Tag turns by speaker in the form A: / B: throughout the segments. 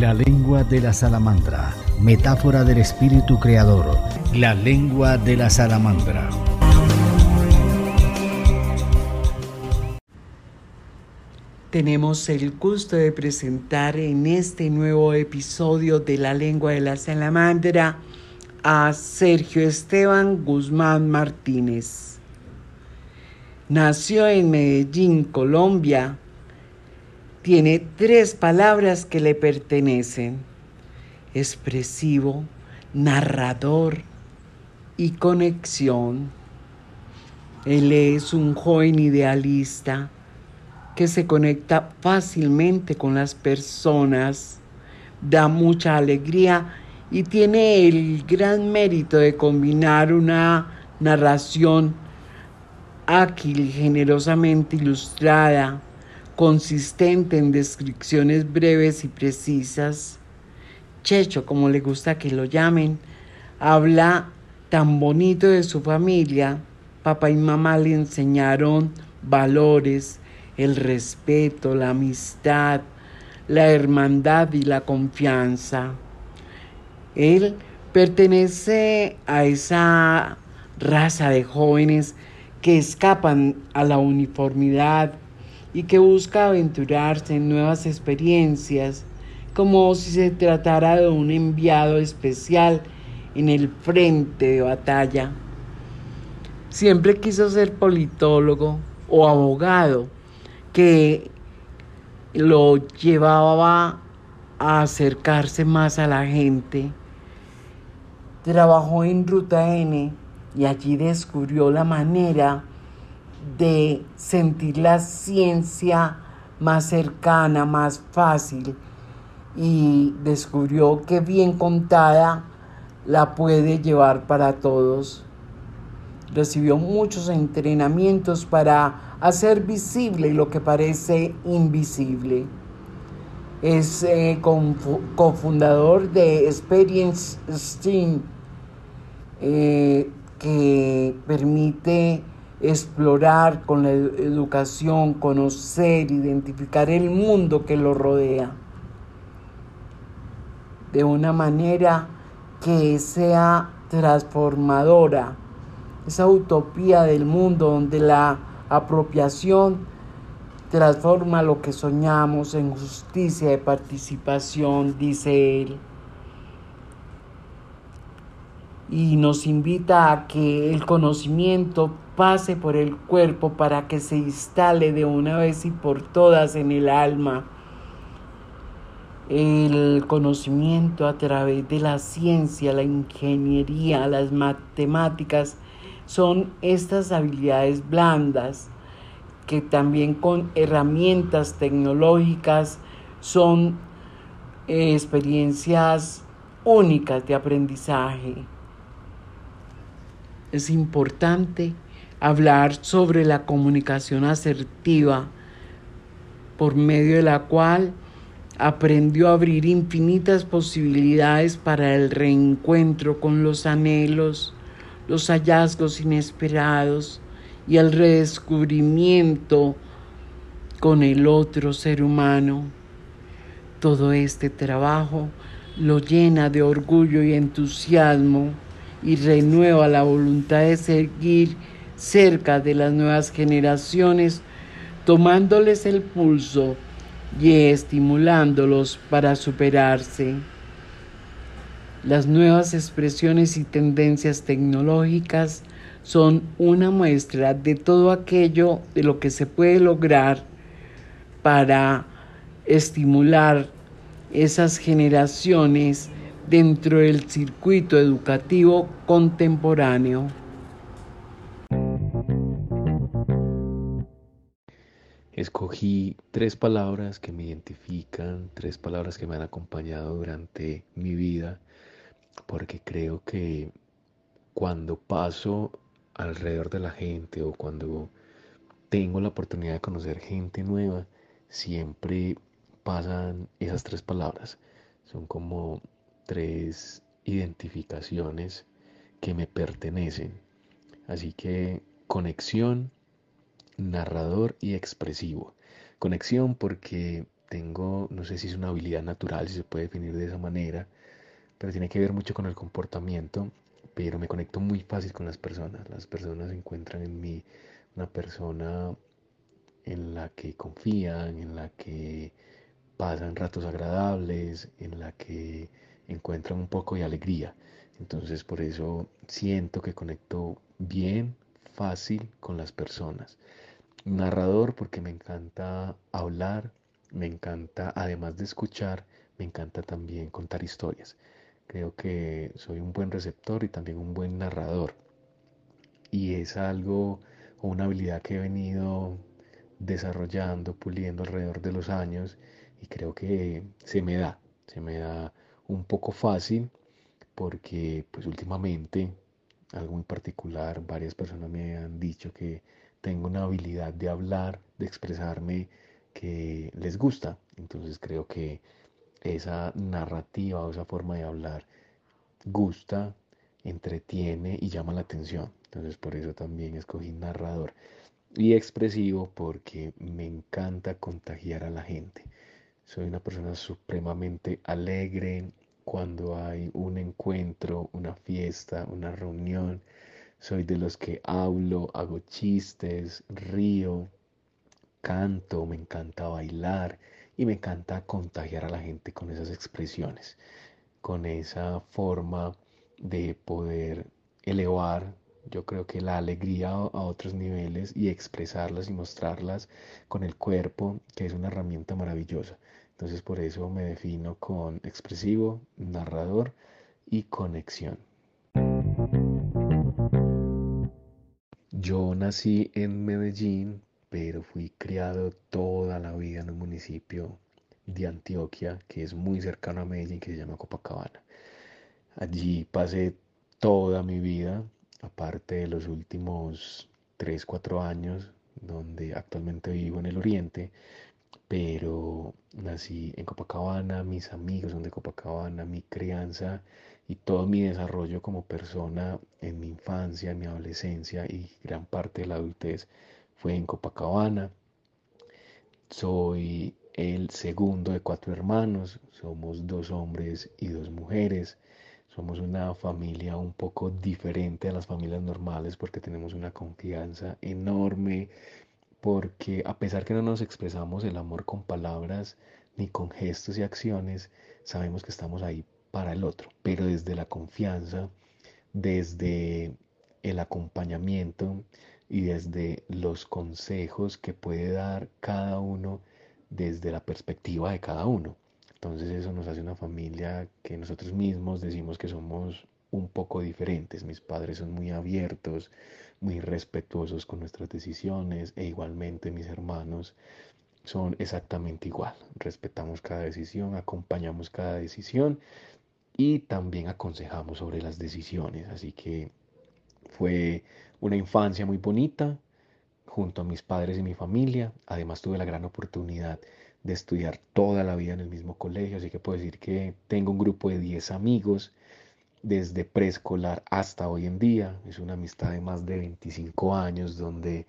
A: La lengua de la salamandra, metáfora del espíritu creador. La lengua de la salamandra.
B: Tenemos el gusto de presentar en este nuevo episodio de La lengua de la salamandra a Sergio Esteban Guzmán Martínez. Nació en Medellín, Colombia. Tiene tres palabras que le pertenecen. Expresivo, narrador y conexión. Él es un joven idealista que se conecta fácilmente con las personas, da mucha alegría y tiene el gran mérito de combinar una narración ágil y generosamente ilustrada, consistente en descripciones breves y precisas. Checho, como le gusta que lo llamen, habla tan bonito de su familia. Papá y mamá le enseñaron valores, el respeto, la amistad, la hermandad y la confianza. Él pertenece a esa raza de jóvenes que escapan a la uniformidad y que busca aventurarse en nuevas experiencias, como si se tratara de un enviado especial en el frente de batalla. Siempre quiso ser politólogo o abogado, que lo llevaba a acercarse más a la gente Trabajó en Ruta N y allí descubrió la manera de sentir la ciencia más cercana, más fácil y descubrió que bien contada la puede llevar para todos. Recibió muchos entrenamientos para hacer visible lo que parece invisible. Es eh, cofundador de Experience STEAM, eh, que permite explorar con la educación, conocer, identificar el mundo que lo rodea de una manera que sea transformadora, esa utopía del mundo donde la apropiación transforma lo que soñamos en justicia de participación, dice él. Y nos invita a que el conocimiento pase por el cuerpo para que se instale de una vez y por todas en el alma. El conocimiento a través de la ciencia, la ingeniería, las matemáticas, son estas habilidades blandas que también con herramientas tecnológicas son eh, experiencias únicas de aprendizaje. Es importante hablar sobre la comunicación asertiva por medio de la cual aprendió a abrir infinitas posibilidades para el reencuentro con los anhelos, los hallazgos inesperados, y el redescubrimiento con el otro ser humano. Todo este trabajo lo llena de orgullo y entusiasmo y renueva la voluntad de seguir cerca de las nuevas generaciones, tomándoles el pulso y estimulándolos para superarse. Las nuevas expresiones y tendencias tecnológicas son una muestra de todo aquello de lo que se puede lograr para estimular esas generaciones dentro del circuito educativo contemporáneo.
C: Escogí tres palabras que me identifican, tres palabras que me han acompañado durante mi vida, porque creo que cuando paso alrededor de la gente o cuando tengo la oportunidad de conocer gente nueva, siempre pasan esas tres palabras. Son como tres identificaciones que me pertenecen. Así que conexión, narrador y expresivo. Conexión porque tengo, no sé si es una habilidad natural, si se puede definir de esa manera, pero tiene que ver mucho con el comportamiento, pero me conecto muy fácil con las personas. Las personas encuentran en mí una persona en la que confían, en la que pasan ratos agradables, en la que encuentran un poco de alegría. Entonces por eso siento que conecto bien, fácil con las personas. Narrador porque me encanta hablar, me encanta, además de escuchar, me encanta también contar historias. Creo que soy un buen receptor y también un buen narrador. Y es algo o una habilidad que he venido desarrollando, puliendo alrededor de los años y creo que se me da, se me da un poco fácil porque pues últimamente, algo en particular, varias personas me han dicho que tengo una habilidad de hablar, de expresarme que les gusta. Entonces creo que esa narrativa o esa forma de hablar gusta, entretiene y llama la atención. Entonces por eso también escogí narrador y expresivo porque me encanta contagiar a la gente. Soy una persona supremamente alegre cuando hay un encuentro, una fiesta, una reunión. Soy de los que hablo, hago chistes, río, canto, me encanta bailar y me encanta contagiar a la gente con esas expresiones, con esa forma de poder elevar yo creo que la alegría a otros niveles y expresarlas y mostrarlas con el cuerpo, que es una herramienta maravillosa. Entonces por eso me defino con expresivo, narrador y conexión. Yo nací en Medellín, pero fui criado toda la vida en un municipio de Antioquia, que es muy cercano a Medellín, que se llama Copacabana. Allí pasé toda mi vida, aparte de los últimos 3, 4 años, donde actualmente vivo en el oriente, pero nací en Copacabana, mis amigos son de Copacabana, mi crianza y todo mi desarrollo como persona en mi infancia, en mi adolescencia y gran parte de la adultez fue en Copacabana. Soy el segundo de cuatro hermanos, somos dos hombres y dos mujeres. Somos una familia un poco diferente a las familias normales porque tenemos una confianza enorme, porque a pesar que no nos expresamos el amor con palabras ni con gestos y acciones, sabemos que estamos ahí para el otro, pero desde la confianza, desde el acompañamiento y desde los consejos que puede dar cada uno desde la perspectiva de cada uno. Entonces eso nos hace una familia que nosotros mismos decimos que somos un poco diferentes. Mis padres son muy abiertos, muy respetuosos con nuestras decisiones e igualmente mis hermanos son exactamente igual. Respetamos cada decisión, acompañamos cada decisión y también aconsejamos sobre las decisiones. Así que fue una infancia muy bonita junto a mis padres y mi familia. Además tuve la gran oportunidad de estudiar toda la vida en el mismo colegio, así que puedo decir que tengo un grupo de 10 amigos desde preescolar hasta hoy en día. Es una amistad de más de 25 años donde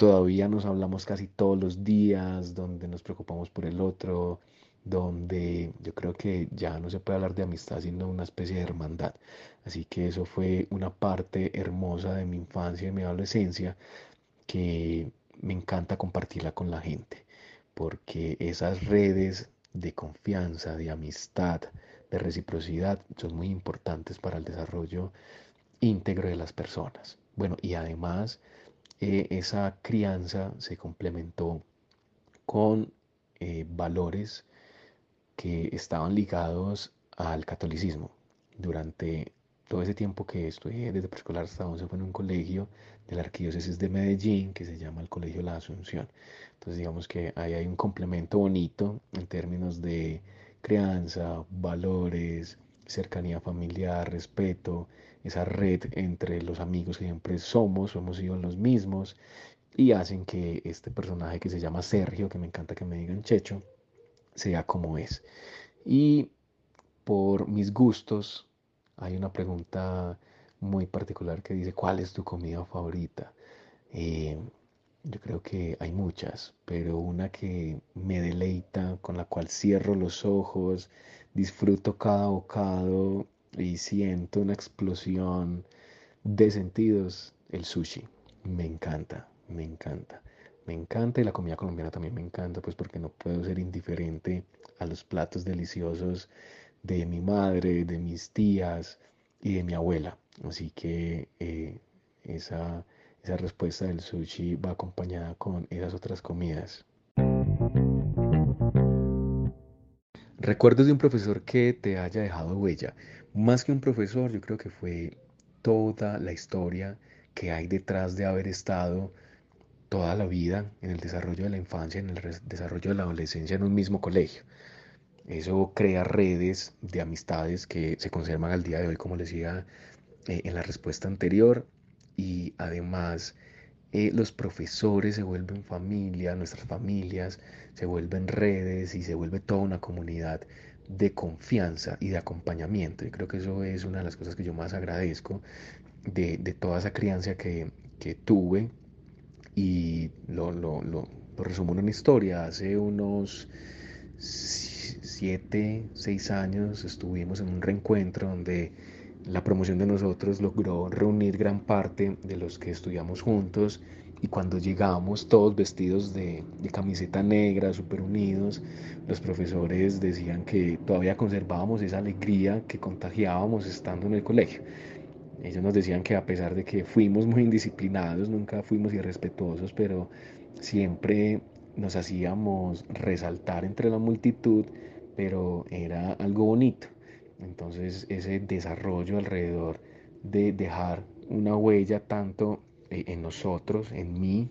C: todavía nos hablamos casi todos los días, donde nos preocupamos por el otro, donde yo creo que ya no se puede hablar de amistad sino una especie de hermandad. Así que eso fue una parte hermosa de mi infancia y mi adolescencia que me encanta compartirla con la gente porque esas redes de confianza, de amistad, de reciprocidad son muy importantes para el desarrollo íntegro de las personas. Bueno, y además eh, esa crianza se complementó con eh, valores que estaban ligados al catolicismo. Durante todo ese tiempo que estudié desde preescolar hasta 11 fue en un colegio de la Arquidiócesis de Medellín que se llama el Colegio La Asunción. Entonces digamos que ahí hay un complemento bonito en términos de crianza, valores, cercanía familiar, respeto, esa red entre los amigos que siempre somos, hemos sido los mismos y hacen que este personaje que se llama Sergio, que me encanta que me digan Checho, sea como es. Y por mis gustos, hay una pregunta muy particular que dice, ¿cuál es tu comida favorita? Eh, yo creo que hay muchas, pero una que me deleita con cual cierro los ojos, disfruto cada bocado y siento una explosión de sentidos, el sushi. Me encanta, me encanta. Me encanta y la comida colombiana también me encanta, pues porque no puedo ser indiferente a los platos deliciosos de mi madre, de mis tías y de mi abuela. Así que eh, esa, esa respuesta del sushi va acompañada con esas otras comidas. Recuerdos de un profesor que te haya dejado huella. Más que un profesor, yo creo que fue toda la historia que hay detrás de haber estado toda la vida en el desarrollo de la infancia, en el desarrollo de la adolescencia en un mismo colegio. Eso crea redes de amistades que se conservan al día de hoy, como les decía eh, en la respuesta anterior, y además eh, los profesores se vuelven familia, nuestras familias se vuelven redes y se vuelve toda una comunidad de confianza y de acompañamiento. Y creo que eso es una de las cosas que yo más agradezco de, toda esa crianza que, que tuve y lo, lo, lo, resumo en una historia. Hace unos siete, seis años estuvimos en un reencuentro donde la promoción de nosotros logró reunir gran parte de los que estudiamos juntos y cuando llegamos todos vestidos de, de, camiseta negra, súper unidos, los profesores decían que todavía conservábamos esa alegría que contagiábamos estando en el colegio. Ellos nos decían que a pesar de que fuimos muy indisciplinados, nunca fuimos irrespetuosos, pero siempre nos hacíamos resaltar entre la multitud, pero era algo bonito. Entonces ese desarrollo alrededor de dejar una huella tanto en nosotros, en mí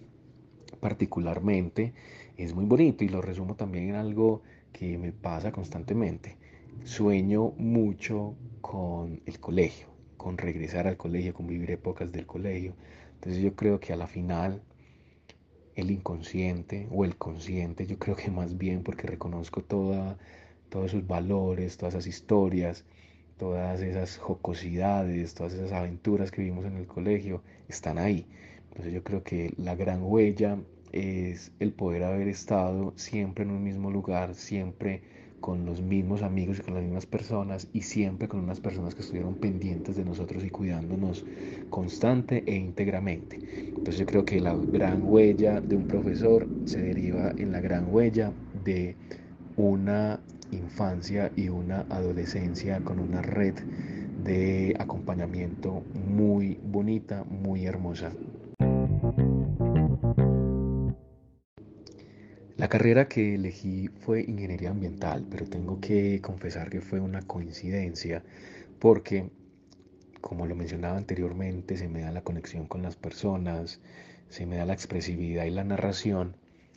C: particularmente, es muy bonito y lo resumo también en algo que me pasa constantemente. Sueño mucho con el colegio con regresar al colegio, con vivir épocas del colegio. Entonces yo creo que a la final el inconsciente o el consciente, yo creo que más bien porque reconozco toda, todos sus valores, todas esas historias, todas esas jocosidades, todas esas aventuras que vivimos en el colegio, están ahí. Entonces yo creo que la gran huella es el poder haber estado siempre en un mismo lugar, siempre con los mismos amigos y con las mismas personas y siempre con unas personas que estuvieron pendientes de nosotros y cuidándonos constante e íntegramente. Entonces yo creo que la gran huella de un profesor se deriva en la gran huella de una infancia y una adolescencia con una red de acompañamiento muy bonita, muy hermosa. La carrera que elegí fue ingeniería ambiental, pero tengo que confesar que fue una coincidencia porque, como lo mencionaba anteriormente, se me da la conexión con las personas, se me da la expresividad y la narración.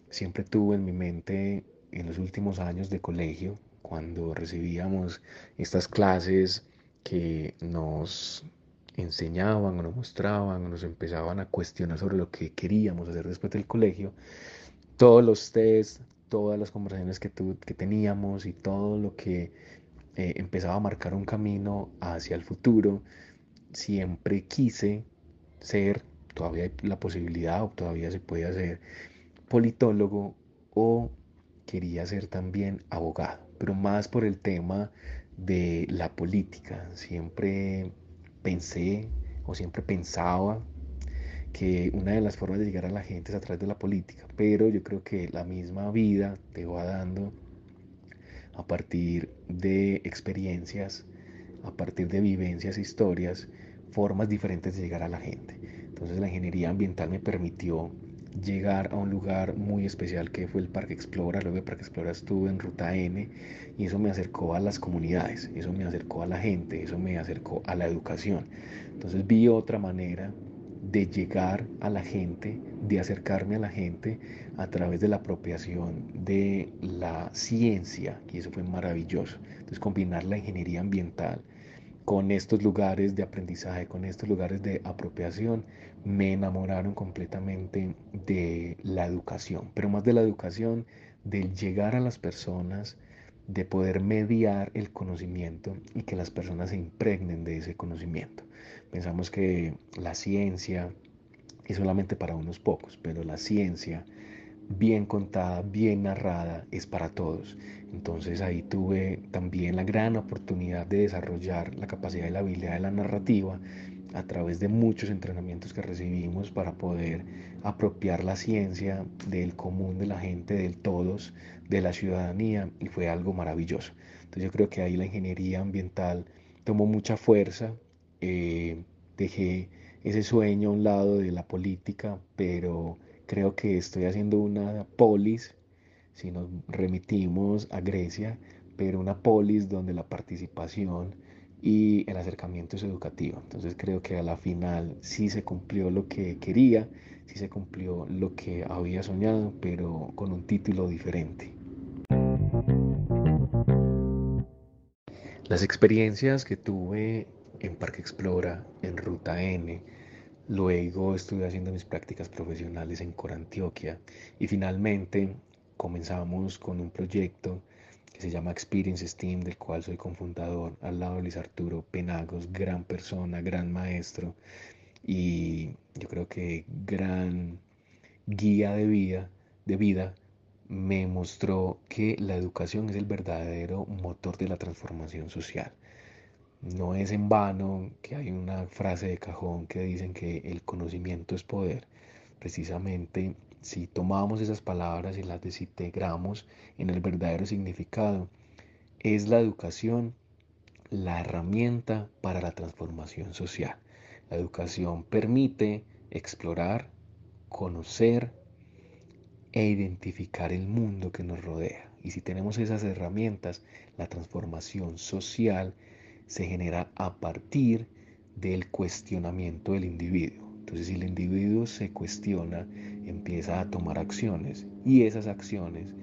C: Siempre tuve en mi mente en los últimos años de colegio, cuando recibíamos estas clases que nos enseñaban o nos mostraban o nos empezaban a cuestionar sobre lo que queríamos hacer después del colegio, todos los test, todas las conversaciones que, que teníamos y todo lo que eh, empezaba a marcar un camino hacia el futuro, siempre quise ser, todavía hay la posibilidad o todavía se puede hacer politólogo o quería ser también abogado, pero más por el tema de la política. Siempre pensé o siempre pensaba que una de las formas de llegar a la gente es a través de la política, pero yo creo que la misma vida te va dando a partir de experiencias, a partir de vivencias, historias, formas diferentes de llegar a la gente. Entonces la ingeniería ambiental me permitió llegar a un lugar muy especial que fue el Parque Explora. Luego de Parque Explora estuve en Ruta N y eso me acercó a las comunidades, eso me acercó a la gente, eso me acercó a la educación. Entonces vi otra manera de llegar a la gente, de acercarme a la gente a través de la apropiación de la ciencia, y eso fue maravilloso. Entonces, combinar la ingeniería ambiental con estos lugares de aprendizaje, con estos lugares de apropiación, me enamoraron completamente de la educación, pero más de la educación, del llegar a las personas, de poder mediar el conocimiento y que las personas se impregnen de ese conocimiento. Pensamos que la ciencia es solamente para unos pocos, pero la ciencia bien contada, bien narrada, es para todos. Entonces ahí tuve también la gran oportunidad de desarrollar la capacidad y la habilidad de la narrativa a través de muchos entrenamientos que recibimos para poder apropiar la ciencia del común de la gente, del todos, de la ciudadanía, y fue algo maravilloso. Entonces yo creo que ahí la ingeniería ambiental tomó mucha fuerza, eh, dejé ese sueño a un lado de la política, pero creo que estoy haciendo una polis, si nos remitimos a Grecia, pero una polis donde la participación y el acercamiento es educativo. Entonces creo que a la final sí se cumplió lo que quería, sí se cumplió lo que había soñado, pero con un título diferente. Las experiencias que tuve en Parque Explora, en Ruta N, luego estuve haciendo mis prácticas profesionales en Corantioquia y finalmente comenzamos con un proyecto que se llama Experience Steam, del cual soy cofundador, al lado de Luis Arturo Penagos, gran persona, gran maestro y yo creo que gran guía de vida, de vida me mostró que la educación es el verdadero motor de la transformación social. No es en vano que hay una frase de cajón que dicen que el conocimiento es poder. Precisamente si tomamos esas palabras y las desintegramos en el verdadero significado, es la educación la herramienta para la transformación social. La educación permite explorar, conocer e identificar el mundo que nos rodea. Y si tenemos esas herramientas, la transformación social se genera a partir del cuestionamiento del individuo. Entonces, si el individuo se cuestiona, empieza a tomar acciones y esas acciones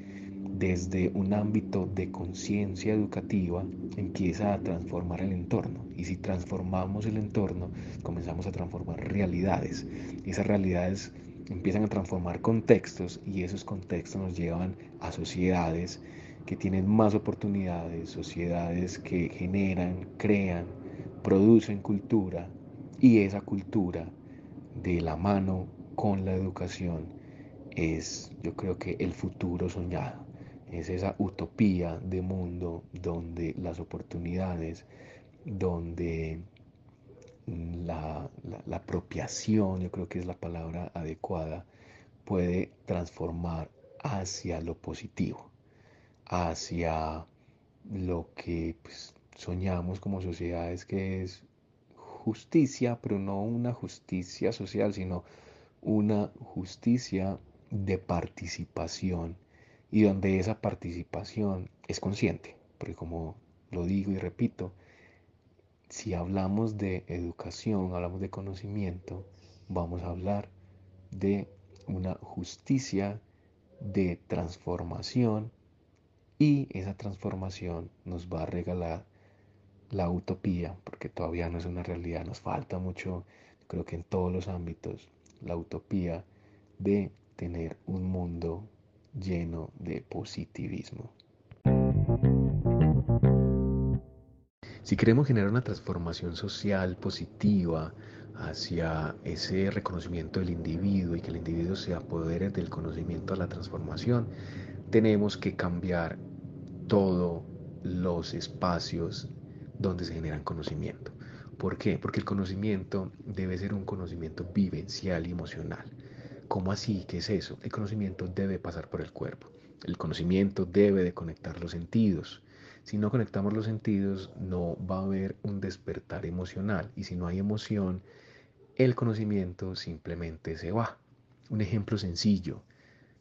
C: desde un ámbito de conciencia educativa empieza a transformar el entorno. Y si transformamos el entorno, comenzamos a transformar realidades. Y esas realidades empiezan a transformar contextos y esos contextos nos llevan a sociedades que tienen más oportunidades, sociedades que generan, crean, producen cultura y esa cultura de la mano con la educación es yo creo que el futuro soñado, es esa utopía de mundo donde las oportunidades, donde la, la, apropiación, yo creo que es la palabra adecuada, puede transformar hacia lo positivo, hacia lo que pues, soñamos como sociedades, que es justicia, pero no una justicia social, sino una justicia de participación y donde esa participación es consciente, porque como lo digo y repito, si hablamos de educación, hablamos de conocimiento, vamos a hablar de una justicia de transformación y esa transformación nos va a regalar la utopía, porque todavía no es una realidad, nos falta mucho, creo que en todos los ámbitos, la utopía de tener un mundo lleno de positivismo. Si queremos generar una transformación social positiva hacia ese reconocimiento del individuo y que el individuo se apodere del conocimiento a la transformación, tenemos que cambiar todos los espacios donde se generan conocimiento. ¿Por qué? Porque el conocimiento debe ser un conocimiento vivencial y emocional. ¿Cómo así? ¿Qué es eso? El conocimiento debe pasar por el cuerpo. El conocimiento debe de conectar los sentidos. Si no conectamos los sentidos, no va a haber un despertar emocional. Y si no hay emoción, el conocimiento simplemente se va. Un ejemplo sencillo,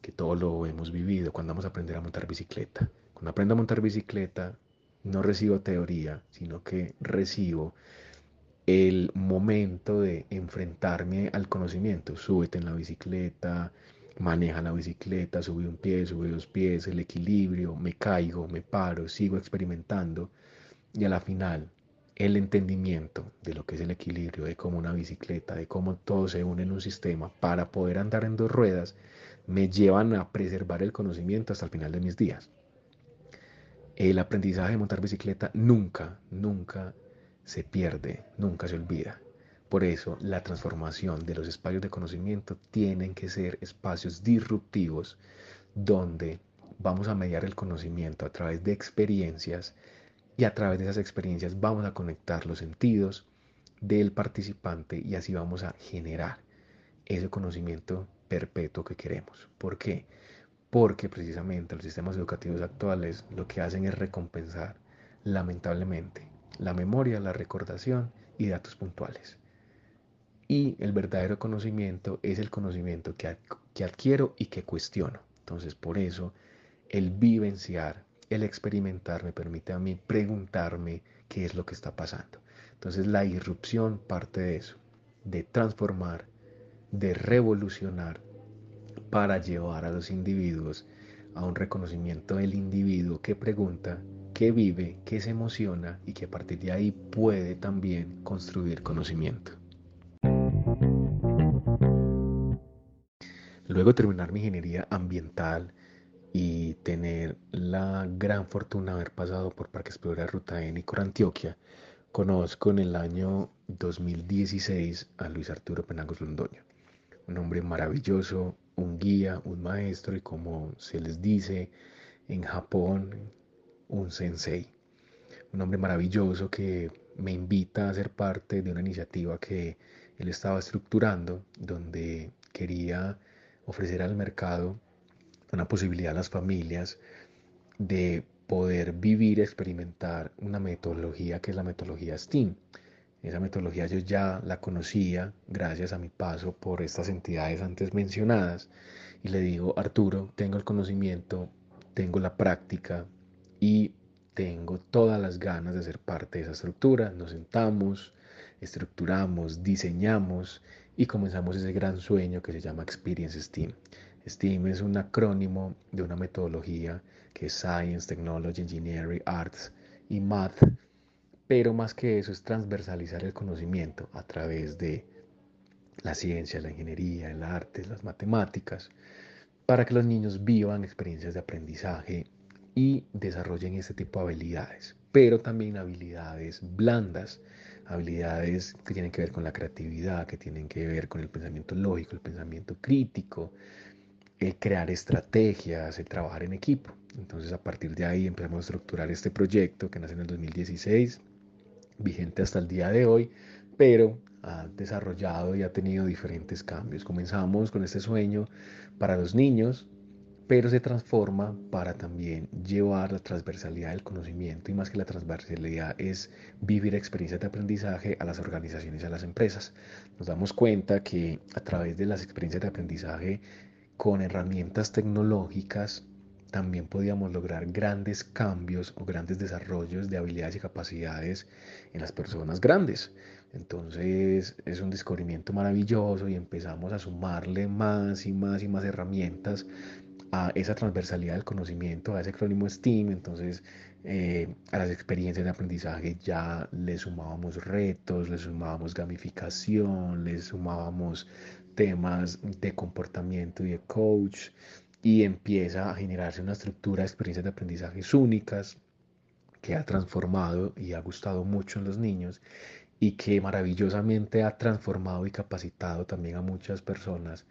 C: que todos lo hemos vivido cuando vamos a aprender a montar bicicleta. Cuando aprendo a montar bicicleta, no recibo teoría, sino que recibo el momento de enfrentarme al conocimiento. Súbete en la bicicleta, maneja la bicicleta, sube un pie, sube dos pies, el equilibrio, me caigo, me paro, sigo experimentando y a la final el entendimiento de lo que es el equilibrio, de cómo una bicicleta, de cómo todo se une en un sistema para poder andar en dos ruedas, me llevan a preservar el conocimiento hasta el final de mis días el aprendizaje de montar bicicleta nunca, nunca se pierde, nunca se olvida. Por eso la transformación de los espacios de conocimiento tienen que ser espacios disruptivos donde vamos a mediar el conocimiento a través de experiencias y a través de esas experiencias vamos a conectar los sentidos del participante y así vamos a generar ese conocimiento perpetuo que queremos. ¿Por qué? Porque precisamente los sistemas educativos actuales lo que hacen es recompensar, lamentablemente, la memoria, la recordación y datos puntuales. Y el verdadero conocimiento es el conocimiento que, que adquiero y que cuestiono. Entonces, por eso, el vivenciar, el experimentar me permite a mí preguntarme qué es lo que está pasando. Entonces, la irrupción parte de eso, de transformar, de revolucionar para llevar a los individuos a un reconocimiento del individuo que pregunta, que vive, que se emociona y que a partir de ahí puede también construir conocimiento. Luego terminar mi ingeniería ambiental y tener la gran fortuna de haber pasado por Parque Explorar Ruta N y Cor Antioquia, conozco en el año 2016 a Luis Arturo Penagos Londoño, un hombre maravilloso, un guía, un maestro y como se les dice en Japón, un sensei. Un hombre maravilloso que me invita a ser parte de una iniciativa que él estaba estructurando, donde quería ofrecer al mercado una posibilidad a las familias de poder vivir, experimentar una metodología que es la metodología STEAM. Esa metodología yo ya la conocía gracias a mi paso por estas entidades antes mencionadas y le digo, Arturo, tengo el conocimiento, tengo la práctica y tengo todas las ganas de ser parte de esa estructura. Nos sentamos, estructuramos, diseñamos y comenzamos ese gran sueño que se llama Experience STEAM. STEAM es un acrónimo de una metodología que es Science, Technology, Engineering, Arts y Math, pero más que eso es transversalizar el conocimiento a través de la ciencia, la ingeniería, el arte, las matemáticas, para que los niños vivan experiencias de aprendizaje y desarrollen este tipo de habilidades, pero también habilidades blandas, habilidades que tienen que ver con la creatividad, que tienen que ver con el pensamiento lógico, el pensamiento crítico, el crear estrategias, el trabajar en equipo. Entonces a partir de ahí empezamos a estructurar este proyecto que nace en el 2016, vigente hasta el día de hoy, pero ha desarrollado y ha tenido diferentes cambios. Comenzamos con este sueño para los niños, pero se transforma para también llevar la transversalidad del conocimiento y más que la transversalidad es vivir experiencias de aprendizaje a las organizaciones a las empresas. Nos damos cuenta que a través de las experiencias de aprendizaje con herramientas tecnológicas también podíamos lograr grandes cambios o grandes desarrollos de habilidades y capacidades en las personas grandes. Entonces es un descubrimiento maravilloso y empezamos a sumarle más y más y más herramientas a esa transversalidad del conocimiento, a ese acrónimo STEAM. Entonces eh, a las experiencias de aprendizaje ya le sumábamos retos, le sumábamos gamificación, le sumábamos temas de comportamiento y de coach y empieza a generarse una estructura de experiencias de aprendizajes únicas que ha transformado y ha gustado mucho en los niños y que maravillosamente ha transformado y capacitado también a muchas personas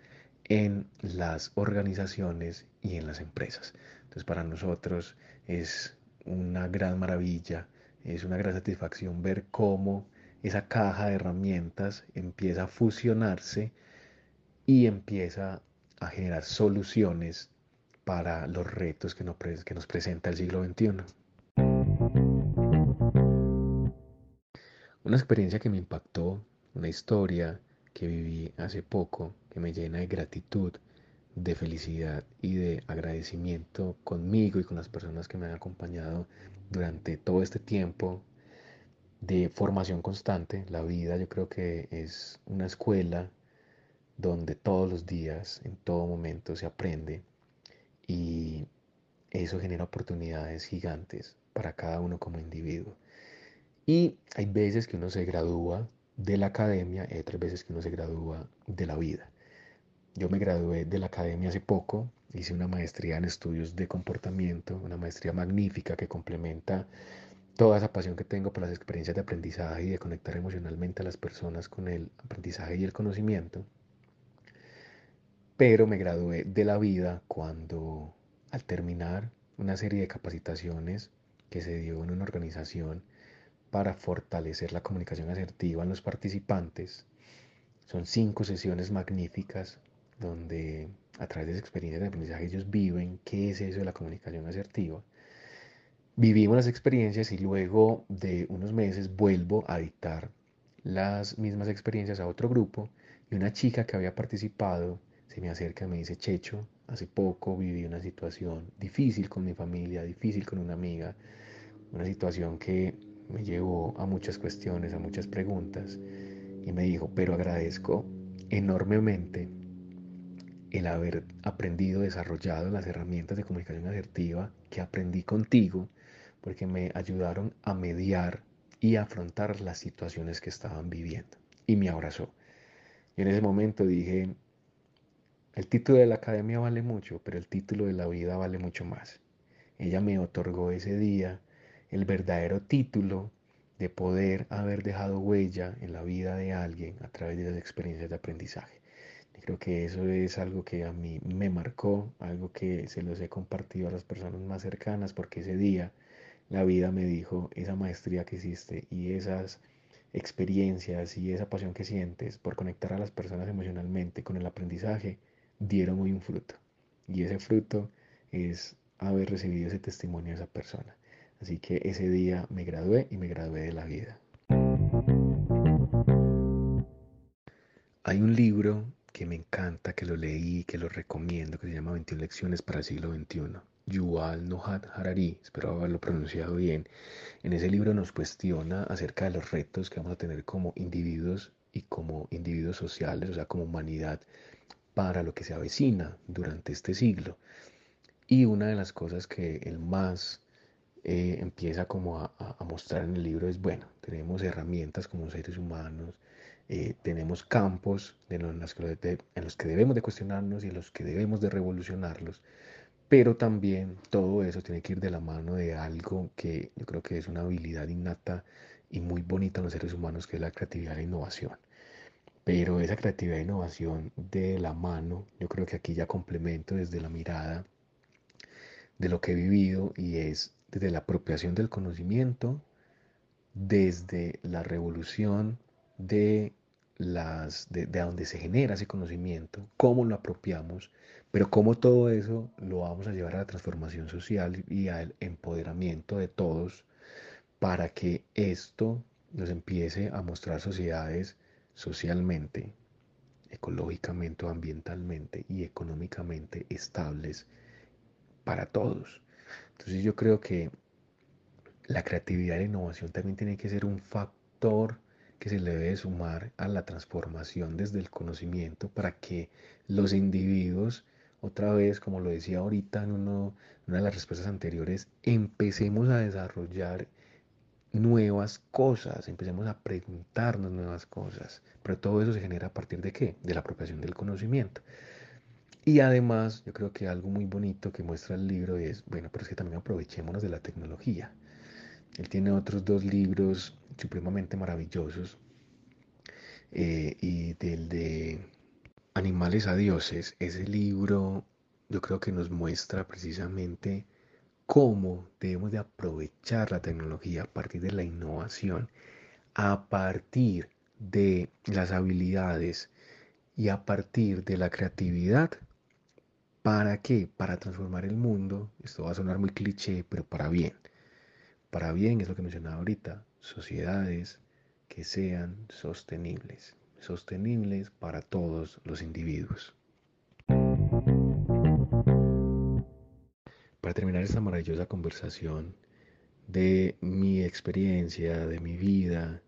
C: en las organizaciones y en las empresas. Entonces para nosotros es una gran maravilla, es una gran satisfacción ver cómo esa caja de herramientas empieza a fusionarse y empieza a generar soluciones para los retos que nos, presenta el siglo XXI. Una experiencia que me impactó, una historia que viví hace poco, que me llena de gratitud, de felicidad y de agradecimiento conmigo y con las personas que me han acompañado durante todo este tiempo de formación constante. La vida yo creo que es una escuela donde todos los días, en todo momento se aprende y eso genera oportunidades gigantes para cada uno como individuo. Y hay veces que uno se gradúa de la academia y otras veces que uno se gradúa de la vida. Yo me gradué de la academia hace poco, hice una maestría en estudios de comportamiento, una maestría magnífica que complementa toda esa pasión que tengo por las experiencias de aprendizaje y de conectar emocionalmente a las personas con el aprendizaje y el conocimiento. Pero me gradué de la vida cuando al terminar una serie de capacitaciones que se dio en una organización para fortalecer la comunicación asertiva en los participantes, son cinco sesiones magníficas donde a través de esa experiencia de aprendizaje ellos viven qué es eso de la comunicación asertiva. Vivimos las experiencias y luego de unos meses vuelvo a dictar las mismas experiencias a otro grupo y una chica que había participado se me acerca y me dice, Checho, hace poco viví una situación difícil con mi familia, difícil con una amiga, una situación que me llevó a muchas cuestiones, a muchas preguntas y me dijo, pero agradezco enormemente el haber aprendido, desarrollado las herramientas de comunicación asertiva que aprendí contigo, porque me ayudaron a mediar y afrontar las situaciones que estaban viviendo. Y me abrazó. Y en ese momento dije, el título de la academia vale mucho, pero el título de la vida vale mucho más. Ella me otorgó ese día el verdadero título de poder haber dejado huella en la vida de alguien a través de las experiencias de aprendizaje. Creo que eso es algo que a mí me marcó, algo que se los he compartido a las personas más cercanas, porque ese día la vida me dijo, esa maestría que hiciste y esas experiencias y esa pasión que sientes por conectar a las personas emocionalmente con el aprendizaje, dieron muy un fruto. Y ese fruto es haber recibido ese testimonio de esa persona. Así que ese día me gradué y me gradué de la vida. Hay un libro que me encanta, que lo leí, que lo recomiendo, que se llama 21 lecciones para el siglo XXI. Yuval Nohat Harari, espero haberlo pronunciado bien. En ese libro nos cuestiona acerca de los retos que vamos a tener como individuos y como individuos sociales, o sea, como humanidad, para lo que se avecina durante este siglo. Y una de las cosas que el más eh, empieza como a, a, mostrar en el libro es, bueno, tenemos herramientas como seres humanos, eh, tenemos campos en los, que, en los que debemos de cuestionarnos y en los que debemos de revolucionarlos, pero también todo eso tiene que ir de la mano de algo que yo creo que es una habilidad innata y muy bonita en los seres humanos, que es la creatividad e la innovación. Pero esa creatividad e innovación de la mano, yo creo que aquí ya complemento desde la mirada de lo que he vivido y es desde la apropiación del conocimiento, desde la revolución de las de, donde se genera ese conocimiento, cómo lo apropiamos, pero cómo todo eso lo vamos a llevar a la transformación social y al empoderamiento de todos para que esto nos empiece a mostrar sociedades socialmente, ecológicamente, ambientalmente y económicamente estables para todos. Entonces yo creo que la creatividad y la innovación también tiene que ser un factor que se le debe sumar a la transformación desde el conocimiento para que los individuos, otra vez, como lo decía ahorita en una de las respuestas anteriores, empecemos a desarrollar nuevas cosas, empecemos a preguntarnos nuevas cosas. Pero todo eso se genera a partir de qué? De la apropiación del conocimiento. Y además, yo creo que algo muy bonito que muestra el libro es, bueno, pero es que también aprovechémonos de la tecnología. Él tiene otros dos libros supremamente maravillosos. Eh, y del de Animales a Dioses, ese libro yo creo que nos muestra precisamente cómo debemos de aprovechar la tecnología a partir de la innovación, a partir de las habilidades y a partir de la creatividad. ¿Para qué? Para transformar el mundo. Esto va a sonar muy cliché, pero para bien. Para bien es lo que mencionaba ahorita, sociedades que sean sostenibles, sostenibles para todos los individuos. Para terminar esta maravillosa conversación de mi experiencia, de mi vida,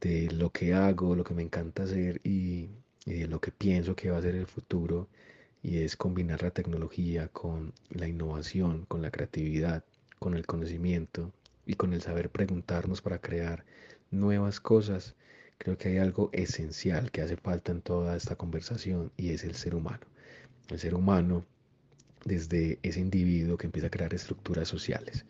C: de lo que hago, lo que me encanta hacer y, de lo que pienso que va a ser el futuro, y es combinar la tecnología con la innovación, con la creatividad, con el conocimiento y con el saber preguntarnos para crear nuevas cosas, creo que hay algo esencial que hace falta en toda esta conversación y es el ser humano. El ser humano desde ese individuo que empieza a crear estructuras sociales.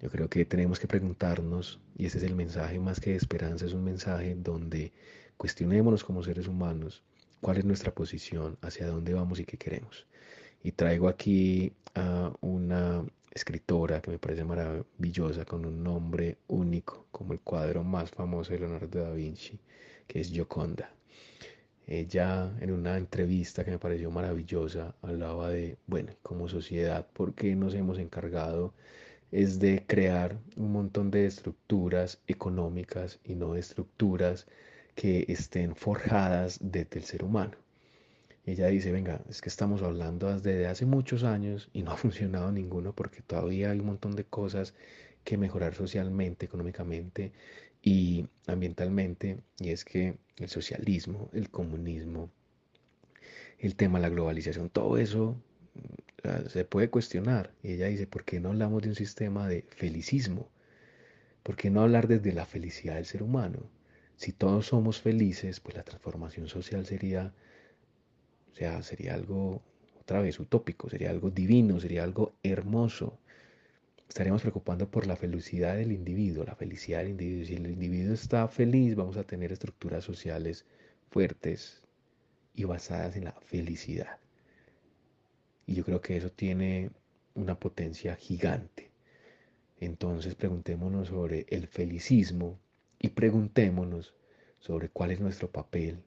C: Yo creo que tenemos que preguntarnos, y ese es el mensaje más que de esperanza, es un mensaje donde cuestionémonos como seres humanos cuál es nuestra posición, hacia dónde vamos y qué queremos. Y traigo aquí a una escritora que me parece maravillosa, con un nombre único, como el cuadro más famoso de Leonardo da Vinci, que es Gioconda. Ella en una entrevista que me pareció maravillosa hablaba de, bueno, como sociedad, ¿por qué nos hemos encargado es de crear un montón de estructuras económicas y no de estructuras que estén forjadas desde el ser humano? Ella dice, venga, es que estamos hablando desde hace muchos años y no ha funcionado ninguno porque todavía hay un montón de cosas que mejorar socialmente, económicamente y ambientalmente, y es que el socialismo, el comunismo, el tema de la globalización, todo eso mm, se puede cuestionar. Y ella dice, ¿por qué no hablamos de un sistema de felicismo? ¿Por qué no hablar desde la felicidad del ser humano? Si todos somos felices, pues la transformación social sería, o sea, sería algo otra vez utópico, sería algo divino, sería algo hermoso estaríamos preocupando por la felicidad del individuo, la felicidad del individuo. Si el individuo está feliz, vamos a tener estructuras sociales fuertes y basadas en la felicidad. Y yo creo que eso tiene una potencia gigante. Entonces preguntémonos sobre el felicismo y preguntémonos sobre cuál es nuestro papel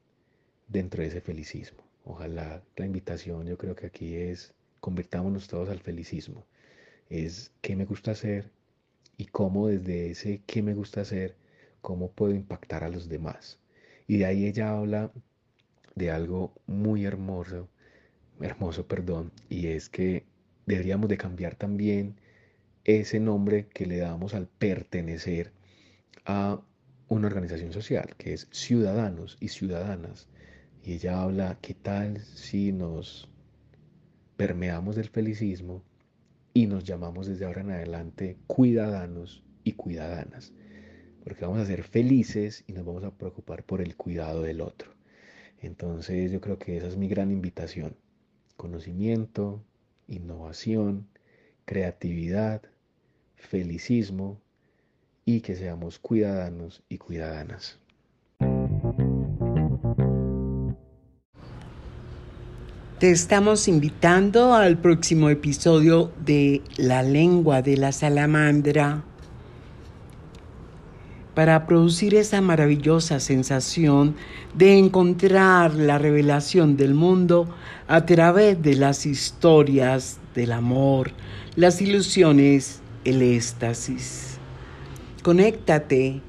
C: dentro de ese felicismo. Ojalá la invitación yo creo que aquí es convirtámonos todos al felicismo es qué me gusta hacer y cómo desde ese qué me gusta hacer, cómo puedo impactar a los demás. Y de ahí ella habla de algo muy hermoso, hermoso, perdón, y es que deberíamos de cambiar también ese nombre que le damos al pertenecer a una organización social, que es ciudadanos y ciudadanas. Y ella habla, ¿qué tal si nos permeamos del felicismo y nos llamamos desde ahora en adelante cuidadanos y cuidadanas, porque vamos a ser felices y nos vamos a preocupar por el cuidado del otro. Entonces yo creo que esa es mi gran invitación. Conocimiento, innovación, creatividad, felicismo y que seamos cuidadanos y cuidadanas.
B: Te estamos invitando al próximo episodio de La lengua de la salamandra para producir esa maravillosa sensación de encontrar la revelación del mundo a través de las historias del amor, las ilusiones, el éxtasis. Conéctate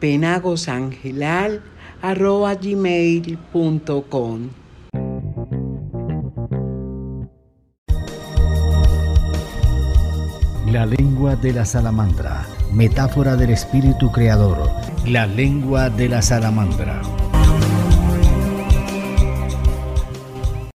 B: penagosangelal.gmail.com
A: La lengua de la salamandra, metáfora del espíritu creador. La lengua de la salamandra.